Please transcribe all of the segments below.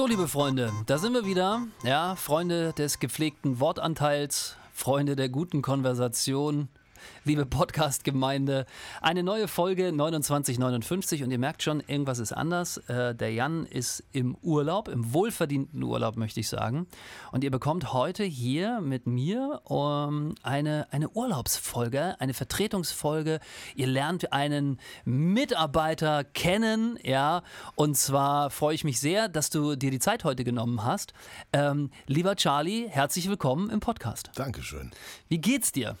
So, liebe Freunde, da sind wir wieder. Ja, Freunde des gepflegten Wortanteils, Freunde der guten Konversation liebe Podcast-Gemeinde. Eine neue Folge 2959 und ihr merkt schon, irgendwas ist anders. Äh, der Jan ist im Urlaub, im wohlverdienten Urlaub, möchte ich sagen. Und ihr bekommt heute hier mit mir um, eine, eine Urlaubsfolge, eine Vertretungsfolge. Ihr lernt einen Mitarbeiter kennen, ja. Und zwar freue ich mich sehr, dass du dir die Zeit heute genommen hast. Ähm, lieber Charlie, herzlich willkommen im Podcast. Dankeschön. Wie geht's dir?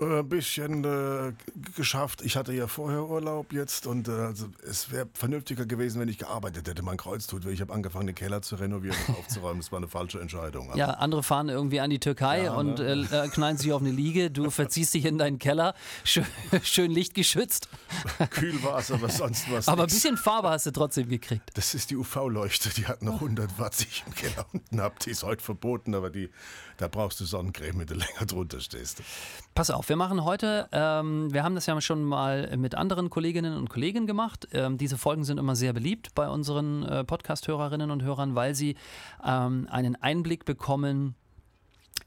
Ein äh, bisschen äh, geschafft. Ich hatte ja vorher Urlaub jetzt und äh, also es wäre vernünftiger gewesen, wenn ich gearbeitet hätte. Mein Kreuz tut weh. Ich habe angefangen, den Keller zu renovieren und aufzuräumen. Das war eine falsche Entscheidung. ja, andere fahren irgendwie an die Türkei ja, und ne? äh, knallen sich auf eine Liege. Du verziehst dich in deinen Keller, schön, schön lichtgeschützt. Kühl war es, aber sonst was. Aber ein bisschen Farbe hast du trotzdem gekriegt. Das ist die UV-Leuchte. Die hat noch 100 Watt, die ich im Keller unten habe. Die ist heute verboten, aber die, da brauchst du Sonnencreme, wenn du länger drunter stehst. Pass auf, wir machen heute, ähm, wir haben das ja schon mal mit anderen Kolleginnen und Kollegen gemacht. Ähm, diese Folgen sind immer sehr beliebt bei unseren äh, Podcast-Hörerinnen und Hörern, weil sie ähm, einen Einblick bekommen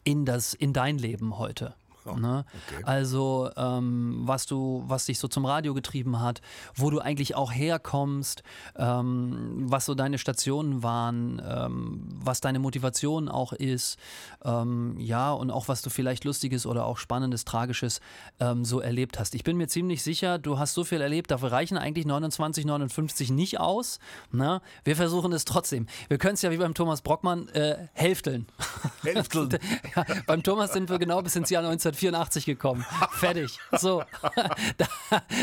in das, in dein Leben heute. Oh, ne? okay. Also ähm, was du, was dich so zum Radio getrieben hat, wo du eigentlich auch herkommst, ähm, was so deine Stationen waren, ähm, was deine Motivation auch ist, ähm, ja und auch was du vielleicht lustiges oder auch spannendes, tragisches ähm, so erlebt hast. Ich bin mir ziemlich sicher, du hast so viel erlebt, dafür reichen eigentlich 29, 59 nicht aus. Ne? Wir versuchen es trotzdem. Wir können es ja wie beim Thomas Brockmann äh, hälfteln. Hälfteln. ja, beim Thomas sind wir genau bis ins Jahr 19 1984 gekommen. Fertig. So. da,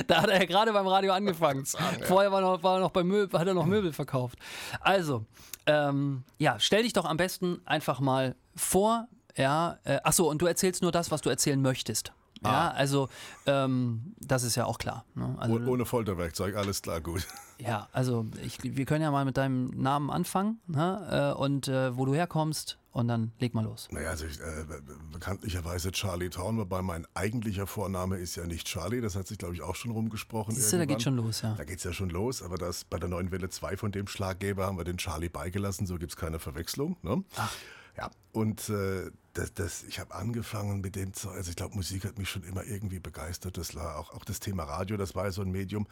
da, hat er ja gerade beim Radio angefangen. Vorher war, noch, war er noch bei Möbel, hat er noch Möbel verkauft. Also, ähm, ja, stell dich doch am besten einfach mal vor. Ja, äh, achso, und du erzählst nur das, was du erzählen möchtest. Ja, ah. also ähm, das ist ja auch klar. Ne? Also, Ohne Folterwerkzeug, alles klar, gut. Ja, also ich, wir können ja mal mit deinem Namen anfangen ne? Äh, und äh, wo du herkommst und dann leg mal los. Naja, also ich, äh, bekanntlicherweise Charlie Town, wobei mein eigentlicher Vorname ist ja nicht Charlie, das hat sich glaube ich auch schon rumgesprochen. Siehst du, da geht schon los, ja. Da geht es ja schon los, aber das, bei der neuen Welle 2 von dem Schlaggeber haben wir den Charlie beigelassen, so gibt es keine Verwechslung. Ne? Ach. Ja, und äh, das, das, ich habe angefangen mit dem, also ich glaube, Musik hat mich schon immer irgendwie begeistert. Das war auch, auch das Thema Radio, das war ja so ein Medium.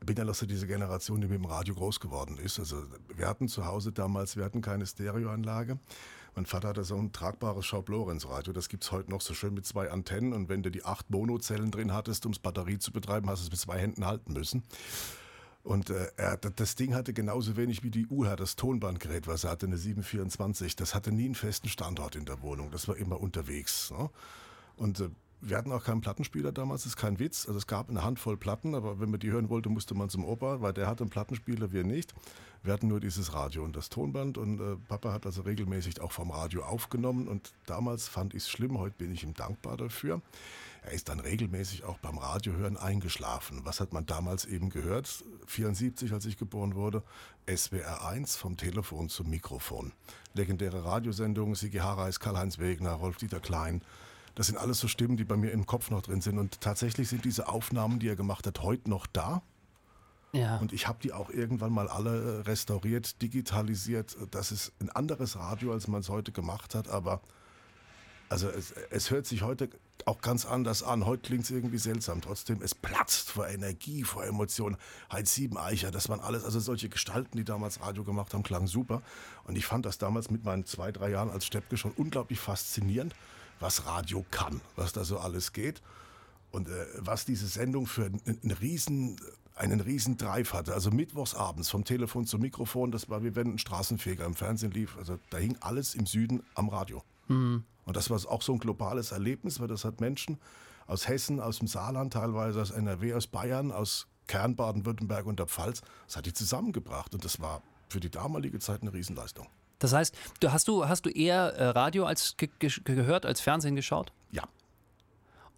Ich bin ja noch so diese Generation, die mit dem Radio groß geworden ist. Also wir hatten zu Hause damals, wir hatten keine Stereoanlage. Mein Vater hatte so ein tragbares Schaub-Lorenz-Radio, das gibt es heute noch so schön mit zwei Antennen. Und wenn du die acht Monozellen drin hattest, um es Batterie zu betreiben, hast du es mit zwei Händen halten müssen. Und äh, das Ding hatte genauso wenig wie die UHA, das Tonbandgerät, was er hatte, eine 724. Das hatte nie einen festen Standort in der Wohnung. Das war immer unterwegs. Ne? Und äh, wir hatten auch keinen Plattenspieler damals, das ist kein Witz. Also es gab eine Handvoll Platten, aber wenn man die hören wollte, musste man zum Opa, weil der hatte einen Plattenspieler, wir nicht. Wir hatten nur dieses Radio und das Tonband und äh, Papa hat also regelmäßig auch vom Radio aufgenommen und damals fand ich es schlimm, heute bin ich ihm dankbar dafür. Er ist dann regelmäßig auch beim Radiohören eingeschlafen. Was hat man damals eben gehört? 74, als ich geboren wurde, SWR 1 vom Telefon zum Mikrofon. Legendäre Radiosendungen, Sigi Harreis, Karl-Heinz Wegner, Rolf-Dieter Klein, das sind alles so Stimmen, die bei mir im Kopf noch drin sind. Und tatsächlich sind diese Aufnahmen, die er gemacht hat, heute noch da. Ja. Und ich habe die auch irgendwann mal alle restauriert, digitalisiert. Das ist ein anderes Radio, als man es heute gemacht hat, aber also es, es, hört sich heute auch ganz anders an. Heute klingt es irgendwie seltsam. Trotzdem, es platzt vor Energie, vor Emotionen. Heinz Siebeneicher, das waren alles, also solche Gestalten, die damals Radio gemacht haben, klangen super. Und ich fand das damals mit meinen zwei, drei Jahren als Steppke schon unglaublich faszinierend was Radio kann, was da so alles geht und äh, was diese Sendung für einen riesen, einen riesen Drive hatte. Also mittwochs abends vom Telefon zum Mikrofon, das war wie wenn ein Straßenfeger im Fernsehen lief. Also da hing alles im Süden am Radio. Mhm. Und das war auch so ein globales Erlebnis, weil das hat Menschen aus Hessen, aus dem Saarland, teilweise aus NRW, aus Bayern, aus Kern, Baden-Württemberg und der Pfalz, das hat die zusammengebracht und das war für die damalige Zeit eine Riesenleistung. Das heißt, du hast du, hast du eher äh, Radio als ge ge gehört als Fernsehen geschaut? Ja.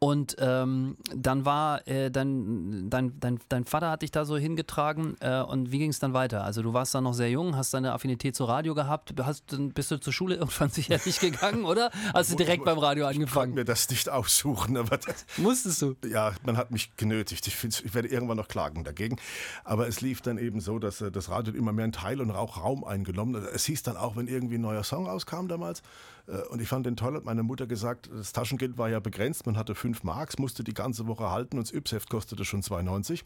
Und ähm, dann war äh, dein, dein, dein, dein Vater hat dich da so hingetragen äh, und wie ging es dann weiter? Also du warst dann noch sehr jung, hast deine Affinität zu Radio gehabt, hast, bist du zur Schule irgendwann sicherlich gegangen, oder? Hast du direkt beim Radio angefangen? Ich mir das nicht aussuchen, aber das, Musstest du? Ja, man hat mich genötigt. Ich, ich werde irgendwann noch klagen dagegen. Aber es lief dann eben so, dass äh, das Radio immer mehr einen Teil und auch Raum eingenommen. hat. Es hieß dann auch, wenn irgendwie ein neuer Song rauskam damals, und ich fand den toll, hat meine Mutter gesagt, das Taschengeld war ja begrenzt, man hatte 5 Marks, musste die ganze Woche halten und das Yps-Heft kostete schon 2,90.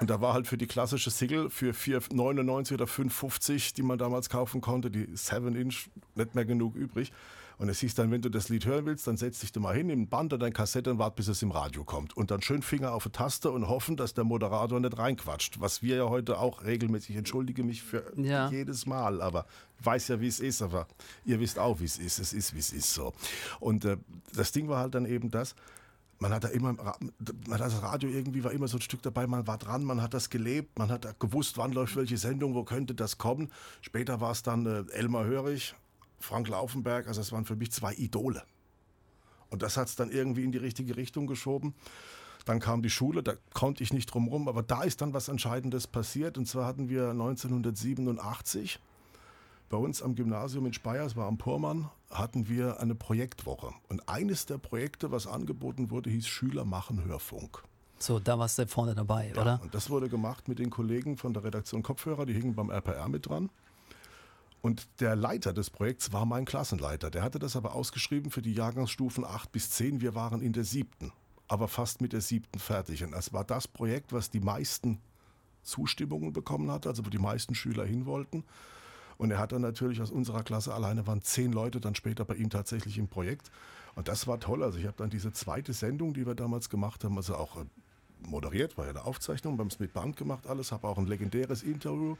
Und da war halt für die klassische Single für 4,99 oder 5,50, die man damals kaufen konnte, die 7-Inch, nicht mehr genug übrig. Und es hieß dann, wenn du das Lied hören willst, dann setz dich da mal hin, nimm ein Band oder eine Kassette und wart, bis es im Radio kommt. Und dann schön Finger auf die Taste und hoffen, dass der Moderator nicht reinquatscht. Was wir ja heute auch regelmäßig, entschuldige mich für ja. jedes Mal, aber weiß ja, wie es ist, aber ihr wisst auch, wie es ist. Es ist, wie es ist so. Und äh, das Ding war halt dann eben das, man hat da immer, man hat das Radio irgendwie war immer so ein Stück dabei, man war dran, man hat das gelebt, man hat gewusst, wann läuft welche Sendung, wo könnte das kommen. Später war es dann äh, Elmar Hörig, Frank Laufenberg, also es waren für mich zwei Idole. Und das hat es dann irgendwie in die richtige Richtung geschoben. Dann kam die Schule, da konnte ich nicht drum rum, aber da ist dann was Entscheidendes passiert. Und zwar hatten wir 1987 bei uns am Gymnasium in Speyer, es war am Purmann, hatten wir eine Projektwoche. Und eines der Projekte, was angeboten wurde, hieß Schüler machen Hörfunk. So, da warst du vorne dabei, ja, oder? Und das wurde gemacht mit den Kollegen von der Redaktion Kopfhörer, die hingen beim RPR mit dran. Und der Leiter des Projekts war mein Klassenleiter. Der hatte das aber ausgeschrieben für die Jahrgangsstufen 8 bis 10. Wir waren in der siebten, aber fast mit der siebten fertig. Und es war das Projekt, was die meisten Zustimmungen bekommen hat, also wo die meisten Schüler hin wollten. Und er hat dann natürlich aus unserer Klasse alleine waren zehn Leute dann später bei ihm tatsächlich im Projekt. Und das war toll. Also ich habe dann diese zweite Sendung, die wir damals gemacht haben, also auch äh, moderiert, war ja eine Aufzeichnung, beim Smith Band gemacht alles, habe auch ein legendäres Interview.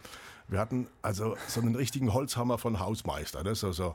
Wir hatten also so einen richtigen Holzhammer von Hausmeister. Ne? So, so,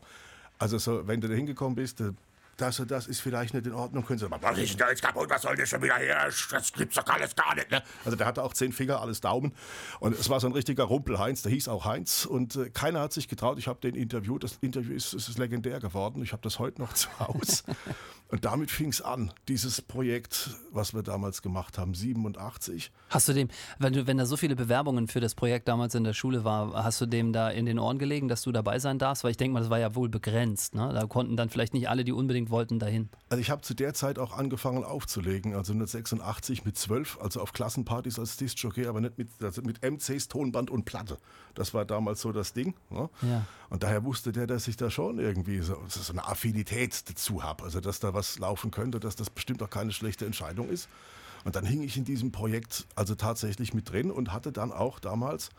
also so, wenn du da hingekommen bist, äh, das und das ist vielleicht nicht in Ordnung, können Sie mal, was ist denn da jetzt kaputt, was soll der schon wieder her, das gibt's doch alles gar nicht. Ne? Also der hatte auch zehn Finger, alles Daumen. Und es war so ein richtiger Rumpel-Heinz, der hieß auch Heinz. Und äh, keiner hat sich getraut, ich habe den Interview, das Interview ist, ist legendär geworden, ich habe das heute noch zu Hause und damit fing es an, dieses Projekt, was wir damals gemacht haben, 87. Hast du dem, wenn, du, wenn da so viele Bewerbungen für das Projekt damals in der Schule war, hast du dem da in den Ohren gelegen, dass du dabei sein darfst? Weil ich denke mal, das war ja wohl begrenzt, ne? da konnten dann vielleicht nicht alle, die unbedingt wollten dahin? Also ich habe zu der Zeit auch angefangen aufzulegen, also 1986 mit 12, also auf Klassenpartys als Disc-Jockey, aber nicht mit, also mit MCs, Tonband und Platte. Das war damals so das Ding. Ne? Ja. Und daher wusste der, dass ich da schon irgendwie so, so eine Affinität dazu habe, also dass da was laufen könnte, dass das bestimmt auch keine schlechte Entscheidung ist. Und dann hing ich in diesem Projekt also tatsächlich mit drin und hatte dann auch damals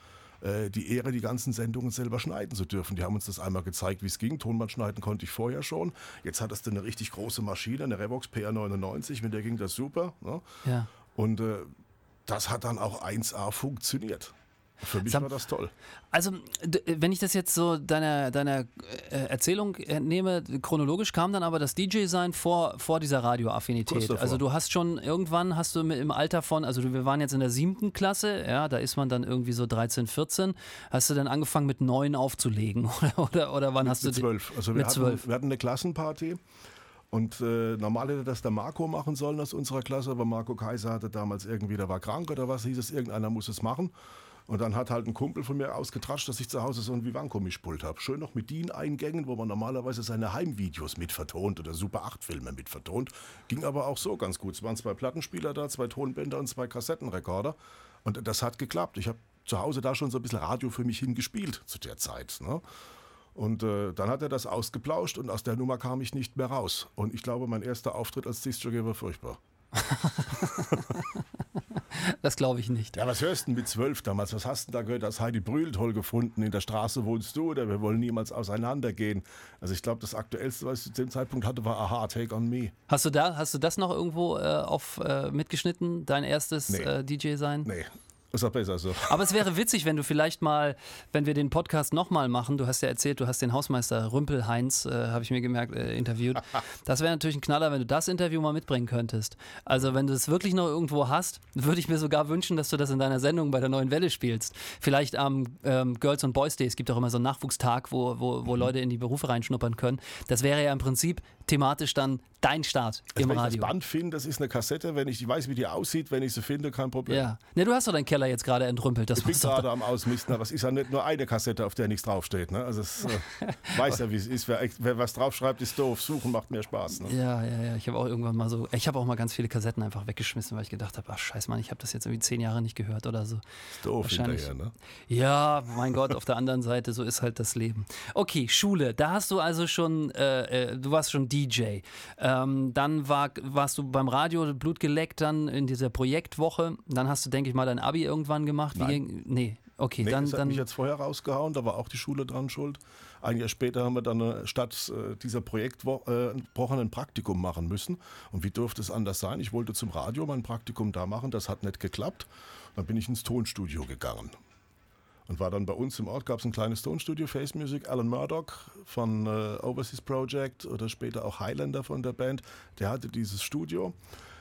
äh, die Ehre, die ganzen Sendungen selber schneiden zu dürfen. Die haben uns das einmal gezeigt, wie es ging. Tonband schneiden konnte ich vorher schon. Jetzt hattest du eine richtig große Maschine, eine Revox PR99, mit der ging das super. Ne? Ja. Und äh, das hat dann auch 1A funktioniert. Für mich Sam, war das toll. Also, wenn ich das jetzt so deiner, deiner äh, Erzählung entnehme, chronologisch kam dann aber das DJ-Sein vor, vor dieser Radioaffinität. Also, du hast schon irgendwann, hast du im Alter von, also wir waren jetzt in der siebten Klasse, ja, da ist man dann irgendwie so 13, 14. Hast du dann angefangen mit neun aufzulegen? Oder, oder, oder wann mit, hast du. Mit zwölf. Also, wir, mit hatten, zwölf. wir hatten eine Klassenparty. Und äh, normal hätte das der Marco machen sollen aus unserer Klasse, aber Marco Kaiser hatte damals irgendwie, der war krank oder was, hieß es, irgendeiner muss es machen. Und dann hat halt ein Kumpel von mir ausgetratscht, dass ich zu Hause so ein Vivanco-Mischpult habe. Schön noch mit DIN-Eingängen, wo man normalerweise seine Heimvideos mitvertont oder Super 8-Filme mitvertont. Ging aber auch so ganz gut. Es waren zwei Plattenspieler da, zwei Tonbänder und zwei Kassettenrekorder. Und das hat geklappt. Ich habe zu Hause da schon so ein bisschen Radio für mich hingespielt zu der Zeit. Ne? Und äh, dann hat er das ausgeplauscht und aus der Nummer kam ich nicht mehr raus. Und ich glaube, mein erster Auftritt als Disc-Jockey war furchtbar. das glaube ich nicht. Ja, was hörst du denn mit zwölf damals? Was hast du da gehört? Hast Heidi Brühl toll gefunden? In der Straße wohnst du oder wir wollen niemals auseinandergehen? Also ich glaube, das Aktuellste, was ich zu dem Zeitpunkt hatte, war Aha, Take on Me. Hast du da, hast du das noch irgendwo äh, auf, äh, mitgeschnitten? Dein erstes nee. äh, DJ-Sein? Nee. Ist auch besser so. Aber es wäre witzig, wenn du vielleicht mal, wenn wir den Podcast nochmal machen, du hast ja erzählt, du hast den Hausmeister Rümpel Heinz, äh, habe ich mir gemerkt, äh, interviewt. Das wäre natürlich ein Knaller, wenn du das Interview mal mitbringen könntest. Also wenn du es wirklich noch irgendwo hast, würde ich mir sogar wünschen, dass du das in deiner Sendung bei der Neuen Welle spielst. Vielleicht am ähm, Girls and Boys Day, es gibt auch immer so einen Nachwuchstag, wo, wo, wo mhm. Leute in die Berufe reinschnuppern können. Das wäre ja im Prinzip thematisch dann dein Start also im wenn Radio. Wenn ich das Band finde, das ist eine Kassette, wenn ich weiß, wie die aussieht, wenn ich sie finde, kein Problem. Ja. Ne, du hast doch deinen Keller jetzt gerade entrümpelt. Das ich bin gerade am Ausmisten, aber es ist ja nicht nur eine Kassette, auf der nichts draufsteht. Ne? Also es äh, weiß ja, wie es ist. Wer, wer, was draufschreibt, ist doof. Suchen macht mehr Spaß. Ne? Ja, ja, ja. Ich habe auch irgendwann mal so, ich habe auch mal ganz viele Kassetten einfach weggeschmissen, weil ich gedacht habe, ach scheiß Mann, ich habe das jetzt irgendwie zehn Jahre nicht gehört oder so. Ist doof Wahrscheinlich. hinterher, ne? Ja, mein Gott, auf der anderen Seite, so ist halt das Leben. Okay, Schule, da hast du also schon, äh, äh, du warst schon DJ. Ähm, dann war, warst du beim Radio Blut geleckt, dann in dieser Projektwoche. Dann hast du, denke ich mal, dein Abi irgendwann gemacht. Nein. Wie, nee, okay. Nee, dann, das hat dann, mich jetzt vorher rausgehauen, da war auch die Schule dran schuld. Ein Jahr später haben wir dann äh, statt äh, dieser Projektwoche äh, ein Praktikum machen müssen. Und wie durfte es anders sein? Ich wollte zum Radio mein Praktikum da machen, das hat nicht geklappt. Dann bin ich ins Tonstudio gegangen. Und war dann bei uns im Ort, gab es ein kleines Tonstudio, Face Music, Alan Murdoch von äh, Overseas Project oder später auch Highlander von der Band, der hatte dieses Studio.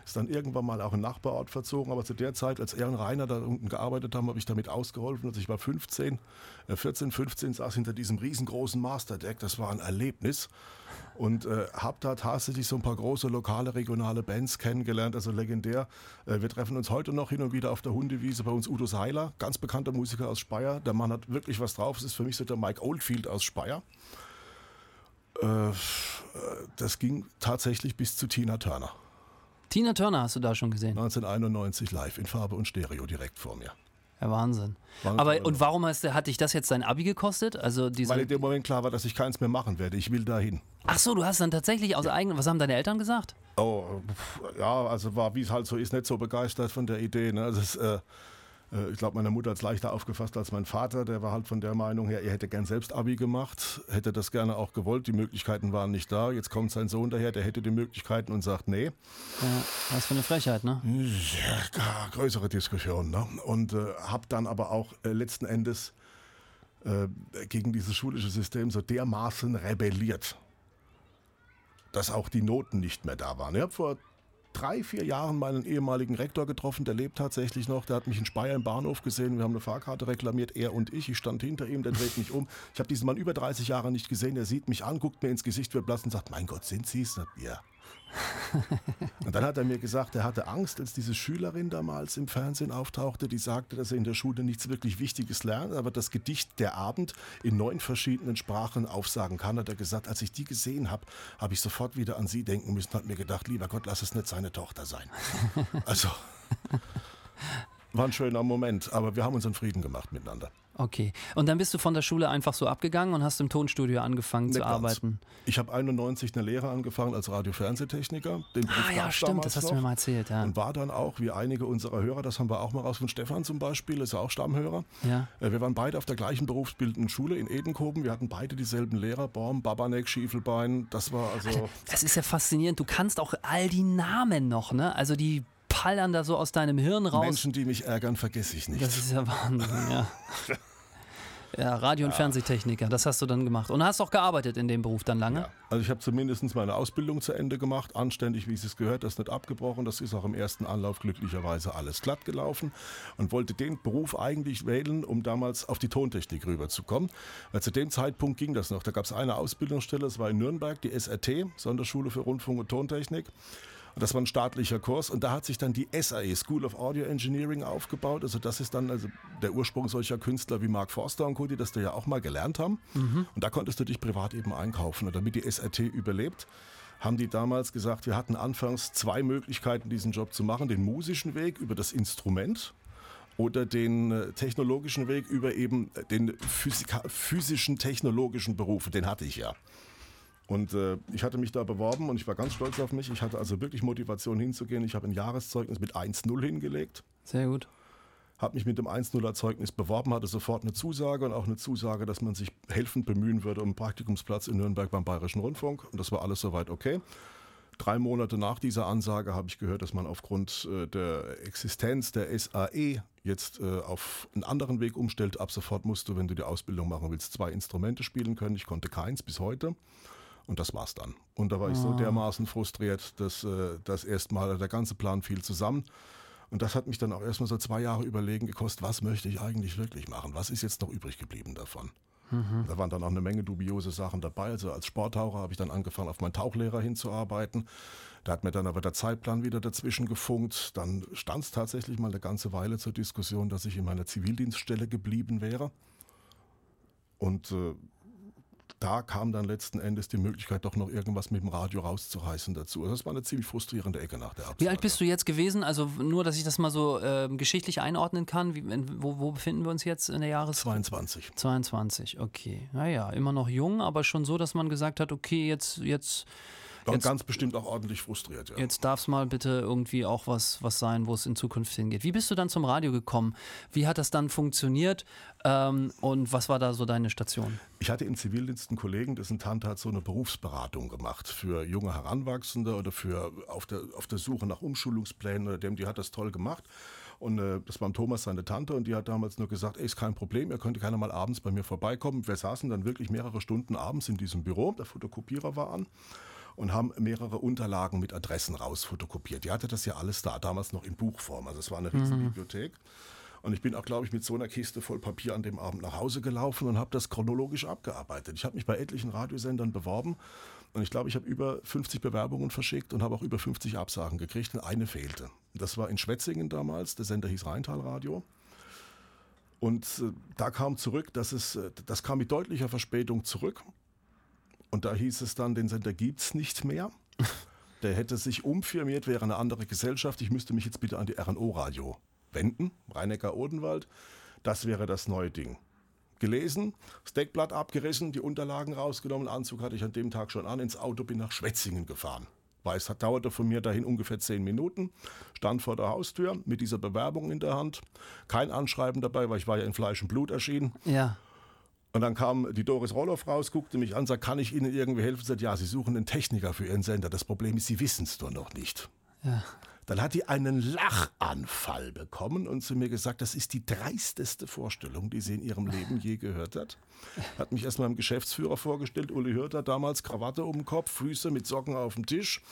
Ist dann irgendwann mal auch in Nachbarort verzogen, aber zu der Zeit, als er und Rainer da unten gearbeitet haben, habe ich damit ausgeholfen. Also ich war 15, äh 14, 15, saß hinter diesem riesengroßen Masterdeck. Das war ein Erlebnis und äh, habe da tatsächlich so ein paar große lokale, regionale Bands kennengelernt, also legendär. Äh, wir treffen uns heute noch hin und wieder auf der Hundewiese bei uns Udo Seiler, ganz bekannter Musiker aus Speyer. Der Mann hat wirklich was drauf. Es ist für mich so der Mike Oldfield aus Speyer. Äh, das ging tatsächlich bis zu Tina Turner. Tina Turner hast du da schon gesehen? 1991 live in Farbe und Stereo direkt vor mir. Ja, Wahnsinn. Aber und warum hast, hat dich das jetzt dein Abi gekostet? Also diese Weil in dem Moment klar war, dass ich keins mehr machen werde. Ich will dahin. Ach so, du hast dann tatsächlich aus eigenen. Was haben deine Eltern gesagt? Oh, ja, also war, wie es halt so ist, nicht so begeistert von der Idee. Ne? Also es, äh, ich glaube, meine Mutter hat es leichter aufgefasst als mein Vater. Der war halt von der Meinung her, er hätte gern selbst Abi gemacht, hätte das gerne auch gewollt. Die Möglichkeiten waren nicht da. Jetzt kommt sein Sohn daher, der hätte die Möglichkeiten und sagt, nee. Ja, was für eine Frechheit, ne? Ja, größere Diskussion. Ne? Und äh, habe dann aber auch äh, letzten Endes äh, gegen dieses schulische System so dermaßen rebelliert, dass auch die Noten nicht mehr da waren. Ich habe vor drei, vier Jahren meinen ehemaligen Rektor getroffen, der lebt tatsächlich noch. Der hat mich in Speyer im Bahnhof gesehen. Wir haben eine Fahrkarte reklamiert, er und ich. Ich stand hinter ihm, der dreht mich um. Ich habe diesen Mann über 30 Jahre nicht gesehen. Er sieht mich an, guckt mir ins Gesicht, wird blass und sagt: Mein Gott, sind Sie es? Ja. Und dann hat er mir gesagt, er hatte Angst, als diese Schülerin damals im Fernsehen auftauchte, die sagte, dass er in der Schule nichts wirklich Wichtiges lernt, aber das Gedicht Der Abend in neun verschiedenen Sprachen aufsagen kann, hat er gesagt, als ich die gesehen habe, habe ich sofort wieder an sie denken müssen, hat mir gedacht, lieber Gott, lass es nicht seine Tochter sein. Also, war ein schöner Moment, aber wir haben unseren Frieden gemacht miteinander. Okay. Und dann bist du von der Schule einfach so abgegangen und hast im Tonstudio angefangen Nicht zu ganz. arbeiten? Ich habe 91 eine Lehre angefangen als Radio-Fernsehtechniker. ah ja, stimmt, das hast noch. du mir mal erzählt. Ja. Und war dann auch, wie einige unserer Hörer, das haben wir auch mal raus von Stefan zum Beispiel, ist ja auch Stammhörer. Ja. Äh, wir waren beide auf der gleichen berufsbildenden Schule in Edenkoben. Wir hatten beide dieselben Lehrer, Baum, Babanek, Schiefelbein. Das war also... Das ist ja faszinierend. Du kannst auch all die Namen noch, ne? Also die pallern da so aus deinem Hirn raus. Menschen, die mich ärgern, vergesse ich nicht. Das ist ja Wahnsinn, ja. Ja, Radio- und ja. Fernsehtechniker, das hast du dann gemacht. Und hast auch gearbeitet in dem Beruf dann lange? Ja. Also ich habe zumindest meine Ausbildung zu Ende gemacht, anständig, wie es gehört, das nicht abgebrochen. Das ist auch im ersten Anlauf glücklicherweise alles glatt gelaufen und wollte den Beruf eigentlich wählen, um damals auf die Tontechnik rüberzukommen. Weil zu dem Zeitpunkt ging das noch. Da gab es eine Ausbildungsstelle, das war in Nürnberg, die SRT, Sonderschule für Rundfunk und Tontechnik. Das war ein staatlicher Kurs und da hat sich dann die SAE, School of Audio Engineering, aufgebaut. Also das ist dann also der Ursprung solcher Künstler wie Mark Forster und Co., die das da ja auch mal gelernt haben. Mhm. Und da konntest du dich privat eben einkaufen. Und damit die SRT überlebt, haben die damals gesagt, wir hatten anfangs zwei Möglichkeiten, diesen Job zu machen. Den musischen Weg über das Instrument oder den äh, technologischen Weg über eben den physischen technologischen Beruf. Den hatte ich ja. Und äh, ich hatte mich da beworben und ich war ganz stolz auf mich. Ich hatte also wirklich Motivation hinzugehen. Ich habe ein Jahreszeugnis mit 1-0 hingelegt. Sehr gut. Habe mich mit dem 1-0er Zeugnis beworben, hatte sofort eine Zusage und auch eine Zusage, dass man sich helfend bemühen würde um einen Praktikumsplatz in Nürnberg beim Bayerischen Rundfunk. Und das war alles soweit okay. drei Monate nach dieser Ansage habe ich gehört, dass man aufgrund äh, der Existenz der SAE jetzt äh, auf einen anderen Weg umstellt. Ab sofort musst du, wenn du die Ausbildung machen willst, zwei Instrumente spielen können. Ich konnte keins bis heute. Und das war's dann. Und da war ich so ah. dermaßen frustriert, dass äh, das erstmal der ganze Plan fiel zusammen. Und das hat mich dann auch erstmal so zwei Jahre überlegen gekostet, was möchte ich eigentlich wirklich machen? Was ist jetzt noch übrig geblieben davon? Mhm. Da waren dann auch eine Menge dubiose Sachen dabei. Also als Sporttaucher habe ich dann angefangen, auf meinen Tauchlehrer hinzuarbeiten. Da hat mir dann aber der Zeitplan wieder dazwischen gefunkt. Dann stand es tatsächlich mal eine ganze Weile zur Diskussion, dass ich in meiner Zivildienststelle geblieben wäre. Und äh, da kam dann letzten Endes die Möglichkeit, doch noch irgendwas mit dem Radio rauszureißen dazu. Also das war eine ziemlich frustrierende Ecke nach der Absage. Wie alt bist du jetzt gewesen? Also nur, dass ich das mal so äh, geschichtlich einordnen kann. Wie, wo, wo, befinden wir uns jetzt in der Jahres... 22. 22, okay. Naja, immer noch jung, aber schon so, dass man gesagt hat, okay, jetzt... jetzt war jetzt, ganz bestimmt auch ordentlich frustriert. Ja. Jetzt darf es mal bitte irgendwie auch was, was sein, wo es in Zukunft hingeht. Wie bist du dann zum Radio gekommen? Wie hat das dann funktioniert? Ähm, und was war da so deine Station? Ich hatte im Zivildienst einen Kollegen, dessen Tante hat so eine Berufsberatung gemacht für junge Heranwachsende oder für auf der, auf der Suche nach Umschulungsplänen oder dem, die hat das toll gemacht. Und äh, das war Thomas, seine Tante, und die hat damals nur gesagt, ey, ist kein Problem, ihr könnt gerne mal abends bei mir vorbeikommen. Wir saßen dann wirklich mehrere Stunden abends in diesem Büro, der Fotokopierer war an und haben mehrere Unterlagen mit Adressen rausfotokopiert. Die hatte das ja alles da, damals noch in Buchform. Also es war eine riesen mhm. Bibliothek. Und ich bin auch, glaube ich, mit so einer Kiste voll Papier an dem Abend nach Hause gelaufen und habe das chronologisch abgearbeitet. Ich habe mich bei etlichen Radiosendern beworben und ich glaube, ich habe über 50 Bewerbungen verschickt und habe auch über 50 Absagen gekriegt und eine fehlte. Das war in Schwetzingen damals, der Sender hieß Rheintalradio. Und äh, da kam zurück, dass es, äh, das kam mit deutlicher Verspätung zurück. Und da hieß es dann, den Sender gibt es nicht mehr. Der hätte sich umfirmiert, wäre eine andere Gesellschaft. Ich müsste mich jetzt bitte an die RNO-Radio wenden, Rheinecker-Odenwald. Das wäre das neue Ding. Gelesen, das Deckblatt abgerissen, die Unterlagen rausgenommen, Anzug hatte ich an dem Tag schon an, ins Auto bin nach Schwetzingen gefahren. Weil es dauerte von mir dahin ungefähr zehn Minuten, stand vor der Haustür mit dieser Bewerbung in der Hand, kein Anschreiben dabei, weil ich war ja in Fleisch und Blut erschienen. Ja. Und dann kam die Doris Roloff raus, guckte mich an, sagte, kann ich Ihnen irgendwie helfen? Sagt, ja, Sie suchen einen Techniker für Ihren Sender. Das Problem ist, Sie wissen es doch noch nicht. Ja. Dann hat die einen Lachanfall bekommen und zu mir gesagt, das ist die dreisteste Vorstellung, die sie in ihrem Leben je gehört hat. Hat mich erst mal dem Geschäftsführer vorgestellt, Uli Hörter, damals Krawatte um den Kopf, Füße mit Socken auf dem Tisch.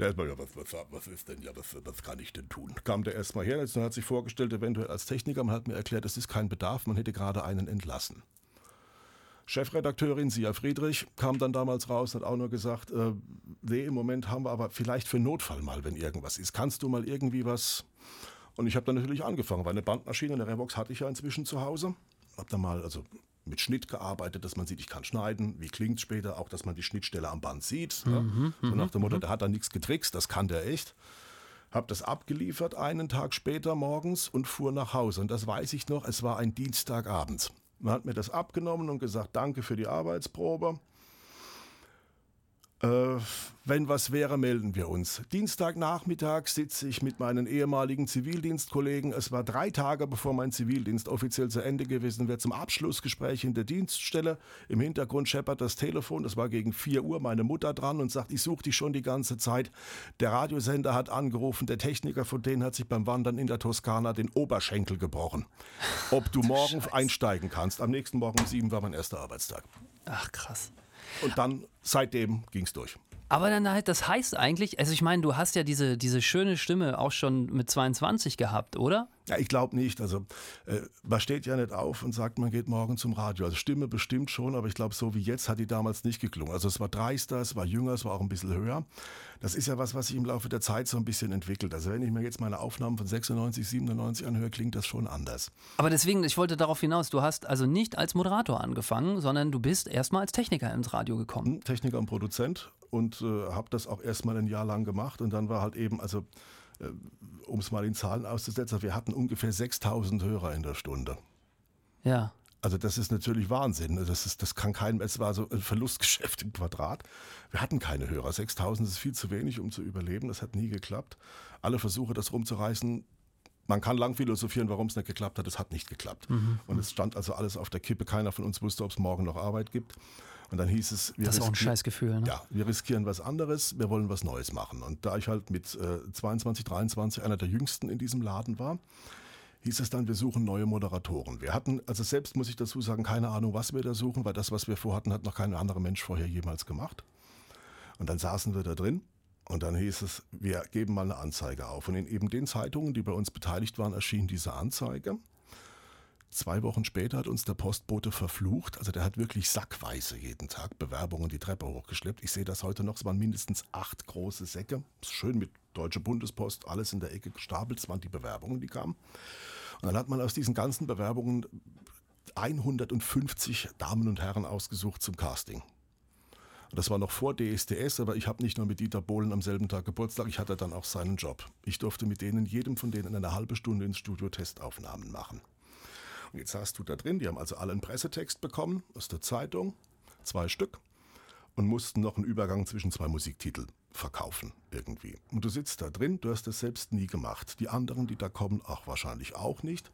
Der erstmal, ja, was, was, was ist denn, ja, was, was kann ich denn tun? Kam der erstmal her, jetzt hat sich vorgestellt, eventuell als Techniker, man hat mir erklärt, es ist kein Bedarf, man hätte gerade einen entlassen. Chefredakteurin Sia Friedrich kam dann damals raus, hat auch nur gesagt, äh, nee, im Moment haben wir aber vielleicht für Notfall mal, wenn irgendwas ist. Kannst du mal irgendwie was? Und ich habe dann natürlich angefangen, weil eine Bandmaschine, eine Revox hatte ich ja inzwischen zu Hause. Hab dann mal also mit Schnitt gearbeitet, dass man sieht, ich kann schneiden. Wie klingt später? Auch, dass man die Schnittstelle am Band sieht. Ne? Mhm, so nach dem Motto, mhm. der hat da nichts getrickst, das kann der echt. Hab das abgeliefert einen Tag später morgens und fuhr nach Hause. Und das weiß ich noch, es war ein Dienstagabend. Man hat mir das abgenommen und gesagt, danke für die Arbeitsprobe. Äh, wenn was wäre, melden wir uns. Dienstagnachmittag sitze ich mit meinen ehemaligen Zivildienstkollegen. Es war drei Tage, bevor mein Zivildienst offiziell zu Ende gewesen wäre, zum Abschlussgespräch in der Dienststelle. Im Hintergrund scheppert das Telefon. Das war gegen 4 Uhr. Meine Mutter dran und sagt, ich suche dich schon die ganze Zeit. Der Radiosender hat angerufen. Der Techniker von denen hat sich beim Wandern in der Toskana den Oberschenkel gebrochen. Ob du morgen Scheiße. einsteigen kannst. Am nächsten Morgen um sieben war mein erster Arbeitstag. Ach krass. Und dann, seitdem ging es durch. Aber dann halt, das heißt eigentlich, also ich meine, du hast ja diese, diese schöne Stimme auch schon mit 22 gehabt, oder? Ja, ich glaube nicht. Also äh, man steht ja nicht auf und sagt, man geht morgen zum Radio. Also Stimme bestimmt schon, aber ich glaube, so wie jetzt hat die damals nicht geklungen. Also es war dreister, es war jünger, es war auch ein bisschen höher. Das ist ja was, was sich im Laufe der Zeit so ein bisschen entwickelt. Also wenn ich mir jetzt meine Aufnahmen von 96, 97 anhöre, klingt das schon anders. Aber deswegen, ich wollte darauf hinaus, du hast also nicht als Moderator angefangen, sondern du bist erstmal als Techniker ins Radio gekommen. Hm, Techniker und Produzent und äh, habe das auch erstmal ein Jahr lang gemacht und dann war halt eben, also äh, um es mal in Zahlen auszusetzen, wir hatten ungefähr 6000 Hörer in der Stunde. Ja. Also das ist natürlich Wahnsinn. Das, ist, das kann kein, es war so ein Verlustgeschäft im Quadrat. Wir hatten keine Hörer. 6000 ist viel zu wenig, um zu überleben. Das hat nie geklappt. Alle Versuche, das rumzureißen, man kann lang philosophieren, warum es nicht geklappt hat. Es hat nicht geklappt. Mhm. Und es stand also alles auf der Kippe. Keiner von uns wusste, ob es morgen noch Arbeit gibt. Und dann hieß es, wir das ist auch ein Scheißgefühl. Ne? Ja, wir riskieren was anderes, wir wollen was Neues machen. Und da ich halt mit äh, 22, 23 einer der jüngsten in diesem Laden war, hieß es dann, wir suchen neue Moderatoren. Wir hatten, also selbst muss ich dazu sagen, keine Ahnung, was wir da suchen, weil das, was wir vorhatten, hat noch kein anderer Mensch vorher jemals gemacht. Und dann saßen wir da drin und dann hieß es, wir geben mal eine Anzeige auf. Und in eben den Zeitungen, die bei uns beteiligt waren, erschien diese Anzeige. Zwei Wochen später hat uns der Postbote verflucht. Also der hat wirklich sackweise jeden Tag Bewerbungen die Treppe hochgeschleppt. Ich sehe das heute noch. Es waren mindestens acht große Säcke. Schön mit Deutsche Bundespost, alles in der Ecke gestapelt. Es waren die Bewerbungen, die kamen. Und dann hat man aus diesen ganzen Bewerbungen 150 Damen und Herren ausgesucht zum Casting. Das war noch vor DSDS, aber ich habe nicht nur mit Dieter Bohlen am selben Tag Geburtstag, ich hatte dann auch seinen Job. Ich durfte mit denen, jedem von denen eine halbe Stunde ins Studio Testaufnahmen machen. Und jetzt hast du da drin, die haben also alle einen Pressetext bekommen aus der Zeitung, zwei Stück, und mussten noch einen Übergang zwischen zwei Musiktiteln verkaufen irgendwie. Und du sitzt da drin, du hast das selbst nie gemacht. Die anderen, die da kommen, auch wahrscheinlich auch nicht.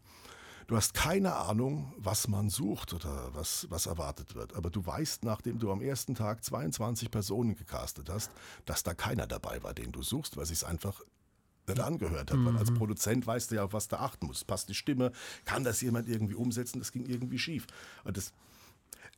Du hast keine Ahnung, was man sucht oder was, was erwartet wird. Aber du weißt, nachdem du am ersten Tag 22 Personen gecastet hast, dass da keiner dabei war, den du suchst, weil sich es einfach nicht angehört hat. Mhm. Weil als mhm. Produzent weißt du ja, auf was du achten musst. Passt die Stimme? Kann das jemand irgendwie umsetzen? Das ging irgendwie schief. Und das,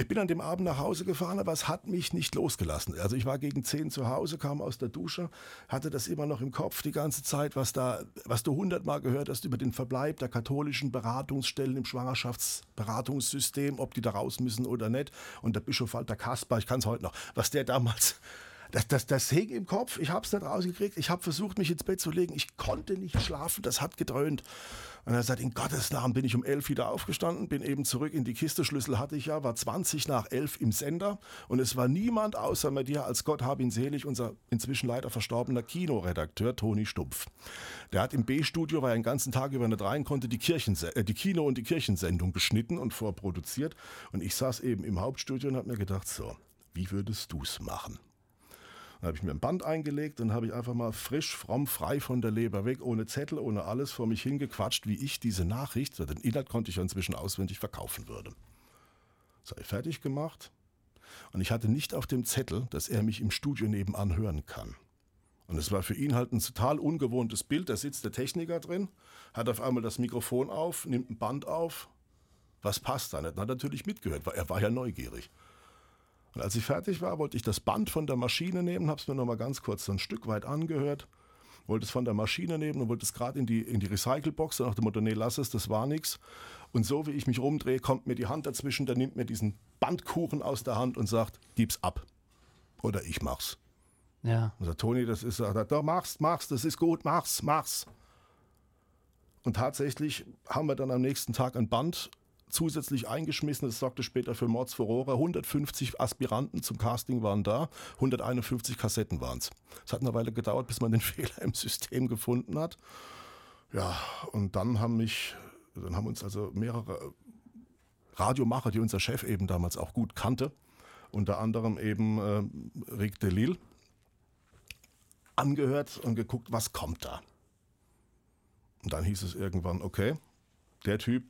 ich bin an dem Abend nach Hause gefahren, aber es hat mich nicht losgelassen. Also ich war gegen zehn zu Hause, kam aus der Dusche, hatte das immer noch im Kopf die ganze Zeit, was da, was du hundertmal gehört hast über den Verbleib der katholischen Beratungsstellen im Schwangerschaftsberatungssystem, ob die da raus müssen oder nicht. Und der Bischof Walter Kasper, ich kann es heute noch, was der damals das, das, das hing im Kopf. Ich habe es nicht rausgekriegt. Ich habe versucht, mich ins Bett zu legen. Ich konnte nicht schlafen. Das hat gedröhnt. Und er sagt, in Gottes Namen bin ich um elf wieder aufgestanden, bin eben zurück in die Kiste. Schlüssel hatte ich ja, war 20 nach elf im Sender. Und es war niemand außer mir dir, als Gott hab ihn selig, unser inzwischen leider verstorbener Kinoredakteur Toni Stumpf. Der hat im B-Studio, weil er den ganzen Tag über nicht rein konnte, die, äh, die Kino- und die Kirchensendung geschnitten und vorproduziert. Und ich saß eben im Hauptstudio und habe mir gedacht, so, wie würdest du's machen? Dann habe ich mir ein Band eingelegt und habe ich einfach mal frisch, fromm, frei von der Leber weg, ohne Zettel, ohne alles vor mich hingequatscht, wie ich diese Nachricht, den Inhalt konnte ich ja inzwischen auswendig verkaufen würde. Sei fertig gemacht. Und ich hatte nicht auf dem Zettel, dass er mich im Studio nebenan hören kann. Und es war für ihn halt ein total ungewohntes Bild. Da sitzt der Techniker drin, hat auf einmal das Mikrofon auf, nimmt ein Band auf. Was passt da? Und hat natürlich mitgehört, weil er war ja neugierig. Und als ich fertig war, wollte ich das Band von der Maschine nehmen, habe es mir nochmal ganz kurz so ein Stück weit angehört, wollte es von der Maschine nehmen und wollte es gerade in die, in die Recyclebox, nach dem Motto, nee, lass es, das war nichts. Und so wie ich mich rumdrehe, kommt mir die Hand dazwischen, der nimmt mir diesen Bandkuchen aus der Hand und sagt, gib's ab. Oder ich mach's. Ja. Und sagt, Toni, das ist, sagt, doch, mach's, mach's, das ist gut, mach's, mach's. Und tatsächlich haben wir dann am nächsten Tag ein Band zusätzlich eingeschmissen. Das sorgte später für Mordsfurore. 150 Aspiranten zum Casting waren da, 151 Kassetten waren es. Es hat eine Weile gedauert, bis man den Fehler im System gefunden hat. Ja, und dann haben mich, dann haben uns also mehrere Radiomacher, die unser Chef eben damals auch gut kannte, unter anderem eben äh, Rick Delil, angehört und geguckt, was kommt da. Und dann hieß es irgendwann, okay, der Typ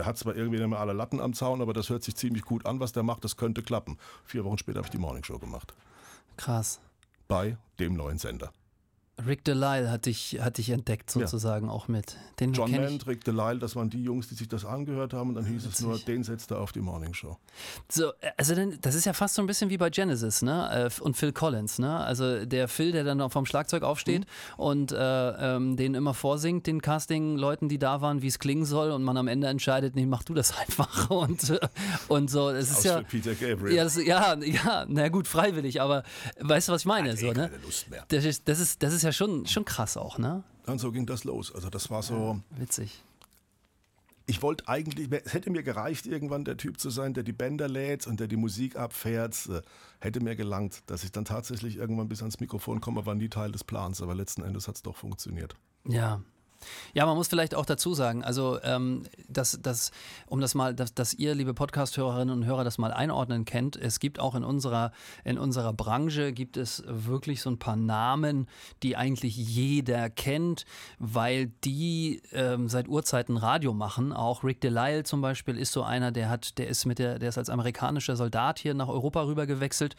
der hat zwar irgendwie nicht mehr alle Latten am Zaun, aber das hört sich ziemlich gut an, was der macht. Das könnte klappen. Vier Wochen später habe ich die Morningshow gemacht. Krass. Bei dem neuen Sender. Rick Delisle hat dich, hat dich entdeckt sozusagen ja. auch mit. Den John Mant, Rick Delisle, das waren die Jungs, die sich das angehört haben und dann hieß es nur, den setzt er auf die Morning Show. So, also das ist ja fast so ein bisschen wie bei Genesis, ne? Äh, und Phil Collins, ne? Also der Phil, der dann noch vom Schlagzeug aufsteht mhm. und äh, ähm, den immer vorsingt, den Casting-Leuten, die da waren, wie es klingen soll und man am Ende entscheidet, nee, mach du das einfach und, äh, und so. Es ist ja, Peter Gabriel. Ja, das, ja, ja, na gut, freiwillig, aber weißt du, was ich meine? Hat so, eh ne? keine Lust mehr. Das ist, das ist, das ist ja schon, schon krass auch, ne? Und so ging das los. Also das war so. Ja, witzig. Ich wollte eigentlich, es hätte mir gereicht, irgendwann der Typ zu sein, der die Bänder lädt und der die Musik abfährt. Äh, hätte mir gelangt, dass ich dann tatsächlich irgendwann bis ans Mikrofon komme, war nie Teil des Plans, aber letzten Endes hat es doch funktioniert. Ja, Ja, man muss vielleicht auch dazu sagen, also ähm, dass, dass, um das mal, dass, dass ihr, liebe Podcast-Hörerinnen und Hörer, das mal einordnen kennt, es gibt auch in unserer, in unserer Branche gibt es wirklich so ein paar Namen, die eigentlich jeder kennt, weil die ähm, seit Urzeiten Radio machen. Auch Rick Delisle zum Beispiel ist so einer, der hat, der ist mit der, der ist als amerikanischer Soldat hier nach Europa rüber gewechselt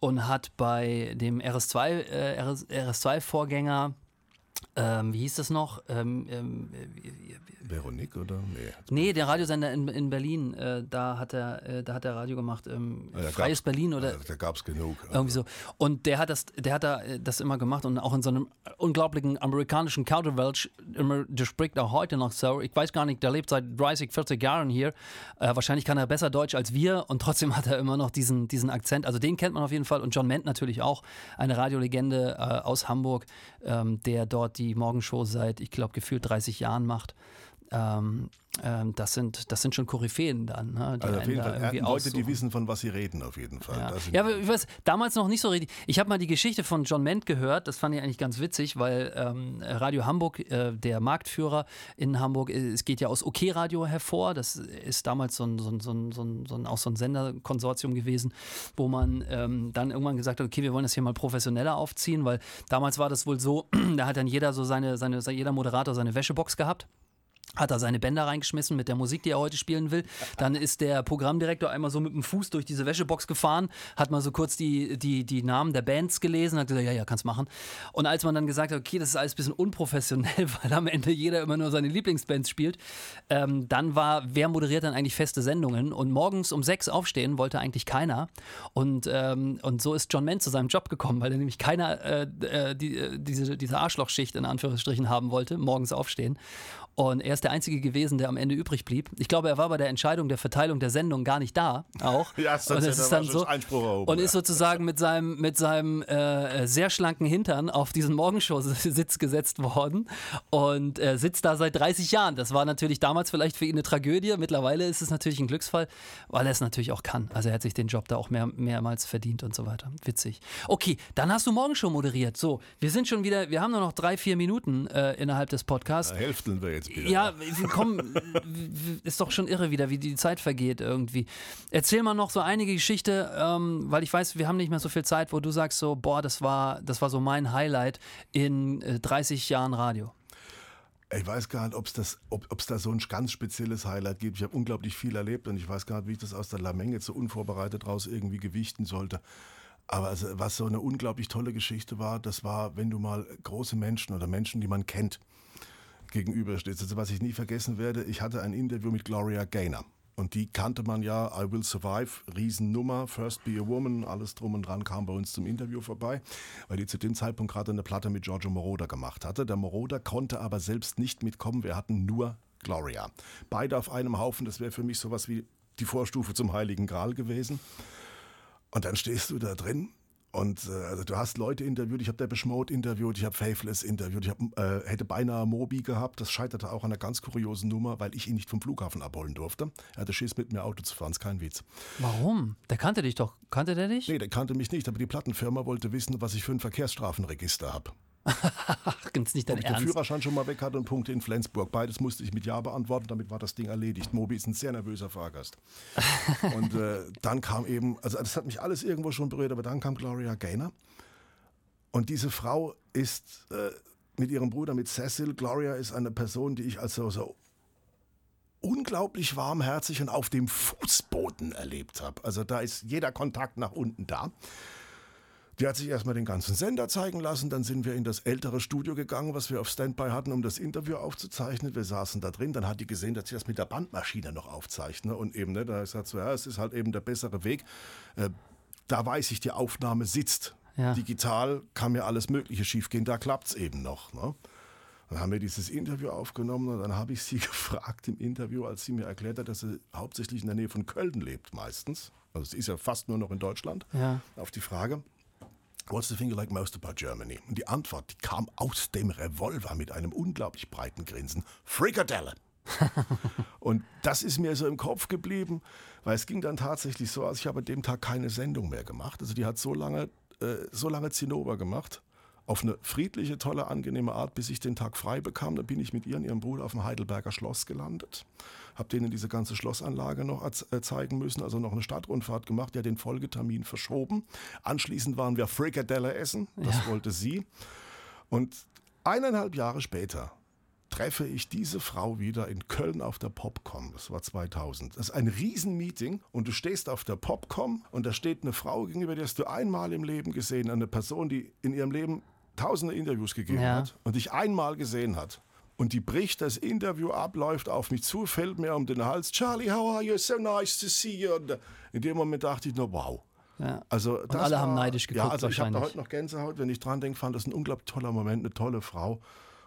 und hat bei dem RS2, äh, RS, RS2-Vorgänger ähm, wie hieß das noch? Ähm, ähm, Veronique oder? Nee. Nee, der Radiosender in, in Berlin, äh, da, hat er, äh, da hat er Radio gemacht. Ähm, ja, Freies Berlin oder? da gab es genug. Irgendwie so. Und der hat, das, der hat da äh, das immer gemacht und auch in so einem unglaublichen amerikanischen Counterwelsch, immer, der spricht auch heute noch so. Ich weiß gar nicht, der lebt seit 30, 40 Jahren hier. Äh, wahrscheinlich kann er besser Deutsch als wir und trotzdem hat er immer noch diesen, diesen Akzent. Also den kennt man auf jeden Fall. Und John Ment natürlich auch, eine Radiolegende äh, aus Hamburg, ähm, der dort die Morgenshow seit, ich glaube, gefühlt 30 Jahren macht. Ähm, ähm, das, sind, das sind schon Koryphäen dann. Ne, also auf jeden Fall. Leute, aussuchen. die wissen, von was sie reden, auf jeden Fall. Ja, ja aber ich weiß, damals noch nicht so richtig. Ich habe mal die Geschichte von John Ment gehört, das fand ich eigentlich ganz witzig, weil ähm, Radio Hamburg, äh, der Marktführer in Hamburg, äh, es geht ja aus OK Radio hervor. Das ist damals so ein, so ein, so ein, so ein, so ein auch so ein Senderkonsortium gewesen, wo man ähm, dann irgendwann gesagt hat, okay, wir wollen das hier mal professioneller aufziehen, weil damals war das wohl so, da hat dann jeder so seine, seine jeder Moderator seine Wäschebox gehabt hat er seine Bänder reingeschmissen mit der Musik, die er heute spielen will. Dann ist der Programmdirektor einmal so mit dem Fuß durch diese Wäschebox gefahren, hat mal so kurz die, die, die Namen der Bands gelesen, hat gesagt, ja, ja, kannst machen. Und als man dann gesagt hat, okay, das ist alles ein bisschen unprofessionell, weil am Ende jeder immer nur seine Lieblingsbands spielt, ähm, dann war, wer moderiert dann eigentlich feste Sendungen? Und morgens um sechs aufstehen wollte eigentlich keiner. Und, ähm, und so ist John Mann zu seinem Job gekommen, weil er nämlich keiner äh, äh die, äh, diese, diese Arschlochschicht in Anführungsstrichen haben wollte, morgens aufstehen. Und er ist der Einzige gewesen, der am Ende übrig blieb. Ich glaube, er war bei der Entscheidung der Verteilung der Sendung gar nicht da. Auch. ja, das und es ist dann so Einspruch erhoben, und ist sozusagen mit seinem, mit seinem äh, sehr schlanken Hintern auf diesen Morgenshow-Sitz gesetzt worden und äh, sitzt da seit 30 Jahren. Das war natürlich damals vielleicht für ihn eine Tragödie. Mittlerweile ist es natürlich ein Glücksfall, weil er es natürlich auch kann. Also er hat sich den Job da auch mehr, mehrmals verdient und so weiter. Witzig. Okay, dann hast du Morgenshow moderiert. So, wir sind schon wieder, wir haben nur noch drei, vier Minuten äh, innerhalb des Podcasts. Da hälften wir jetzt jetzt wieder. Ja, komm, ist doch schon irre wieder, wie die Zeit vergeht irgendwie. Erzähl mal noch so einige Geschichte, ähm, weil ich weiß, wir haben nicht mehr so viel Zeit, wo du sagst so, boah, das war, das war so mein Highlight in äh, 30 Jahren Radio. Ich weiß gar nicht, ob's das, ob es da so ein ganz spezielles Highlight gibt. Ich habe unglaublich viel erlebt und ich weiß gar nicht, wie ich das aus der Lamenge so unvorbereitet raus irgendwie gewichten sollte. Aber also, was so eine unglaublich tolle Geschichte war, das war, wenn du mal große Menschen oder Menschen, die man kennt, gegenübersteht. Also was ich nie vergessen werde, ich hatte ein Interview mit Gloria Gaynor. Und die kannte man ja, I Will Survive, Riesennummer, First Be a Woman, alles drum und dran kam bei uns zum Interview vorbei, weil die zu dem Zeitpunkt gerade eine Platte mit Giorgio Moroder gemacht hatte. Der Moroder konnte aber selbst nicht mitkommen, wir hatten nur Gloria. Beide auf einem Haufen, das wäre für mich sowas wie die Vorstufe zum Heiligen Gral gewesen. Und dann stehst du da drin und äh, also du hast Leute interviewt, ich habe Depeche Mode interviewt, ich habe Faithless interviewt, ich hab, äh, hätte beinahe Moby gehabt. Das scheiterte auch an einer ganz kuriosen Nummer, weil ich ihn nicht vom Flughafen abholen durfte. Er hatte Schiss, mit mir Auto zu fahren, ist kein Witz. Warum? Der kannte dich doch. Kannte der dich? Nee, der kannte mich nicht, aber die Plattenfirma wollte wissen, was ich für ein Verkehrsstrafenregister habe. Ganz nicht dein Ob ich den Führerschein schon mal weg hatte und Punkte in Flensburg. Beides musste ich mit Ja beantworten, damit war das Ding erledigt. Mobi ist ein sehr nervöser Fahrgast. und äh, dann kam eben, also das hat mich alles irgendwo schon berührt, aber dann kam Gloria Gaynor. Und diese Frau ist äh, mit ihrem Bruder, mit Cecil, Gloria ist eine Person, die ich als so, so unglaublich warmherzig und auf dem Fußboden erlebt habe. Also da ist jeder Kontakt nach unten da. Die hat sich erstmal den ganzen Sender zeigen lassen, dann sind wir in das ältere Studio gegangen, was wir auf Standby hatten, um das Interview aufzuzeichnen. Wir saßen da drin, dann hat die gesehen, dass ich das mit der Bandmaschine noch aufzeichne und eben, ne, da ist halt so, ja, es ist halt eben der bessere Weg. Äh, da weiß ich, die Aufnahme sitzt. Ja. Digital kann mir alles Mögliche schiefgehen, da klappt es eben noch. Ne? Dann haben wir dieses Interview aufgenommen und dann habe ich sie gefragt im Interview, als sie mir erklärt hat, dass sie hauptsächlich in der Nähe von Köln lebt meistens. Also sie ist ja fast nur noch in Deutschland. Ja. Auf die Frage, What's the thing you like most about Germany? Und die Antwort, die kam aus dem Revolver mit einem unglaublich breiten Grinsen. Frikadelle. und das ist mir so im Kopf geblieben, weil es ging dann tatsächlich so aus, ich habe an dem Tag keine Sendung mehr gemacht. Also die hat so lange, äh, so lange Zinnober gemacht, auf eine friedliche, tolle, angenehme Art, bis ich den Tag frei bekam. Da bin ich mit ihr und ihrem Bruder auf dem Heidelberger Schloss gelandet. Habe denen diese ganze Schlossanlage noch äh, zeigen müssen, also noch eine Stadtrundfahrt gemacht, ja den Folgetermin verschoben. Anschließend waren wir Frikadelle essen, das ja. wollte sie. Und eineinhalb Jahre später treffe ich diese Frau wieder in Köln auf der Popcom. Das war 2000. Das ist ein Riesenmeeting und du stehst auf der Popcom und da steht eine Frau gegenüber, die hast du einmal im Leben gesehen, eine Person, die in ihrem Leben tausende Interviews gegeben ja. hat und dich einmal gesehen hat. Und die bricht das Interview ab, läuft auf mich zu, fällt mir um den Hals. Charlie, how are you? So nice to see you. Und in dem Moment dachte ich nur, wow. Ja. Also und alle war, haben neidisch geguckt. Ja, also ich habe da heute noch Gänsehaut, wenn ich dran denke, fand das ein unglaublich toller Moment, eine tolle Frau.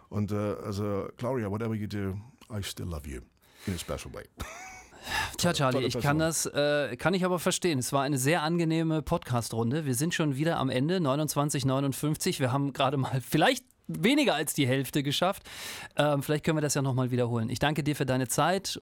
Und äh, also, Gloria, whatever you do, I still love you in a special way. Tja, Charlie, ich kann das, äh, kann ich aber verstehen. Es war eine sehr angenehme Podcast-Runde. Wir sind schon wieder am Ende, 29,59. Wir haben gerade mal vielleicht weniger als die Hälfte geschafft. Ähm, vielleicht können wir das ja nochmal wiederholen. Ich danke dir für deine Zeit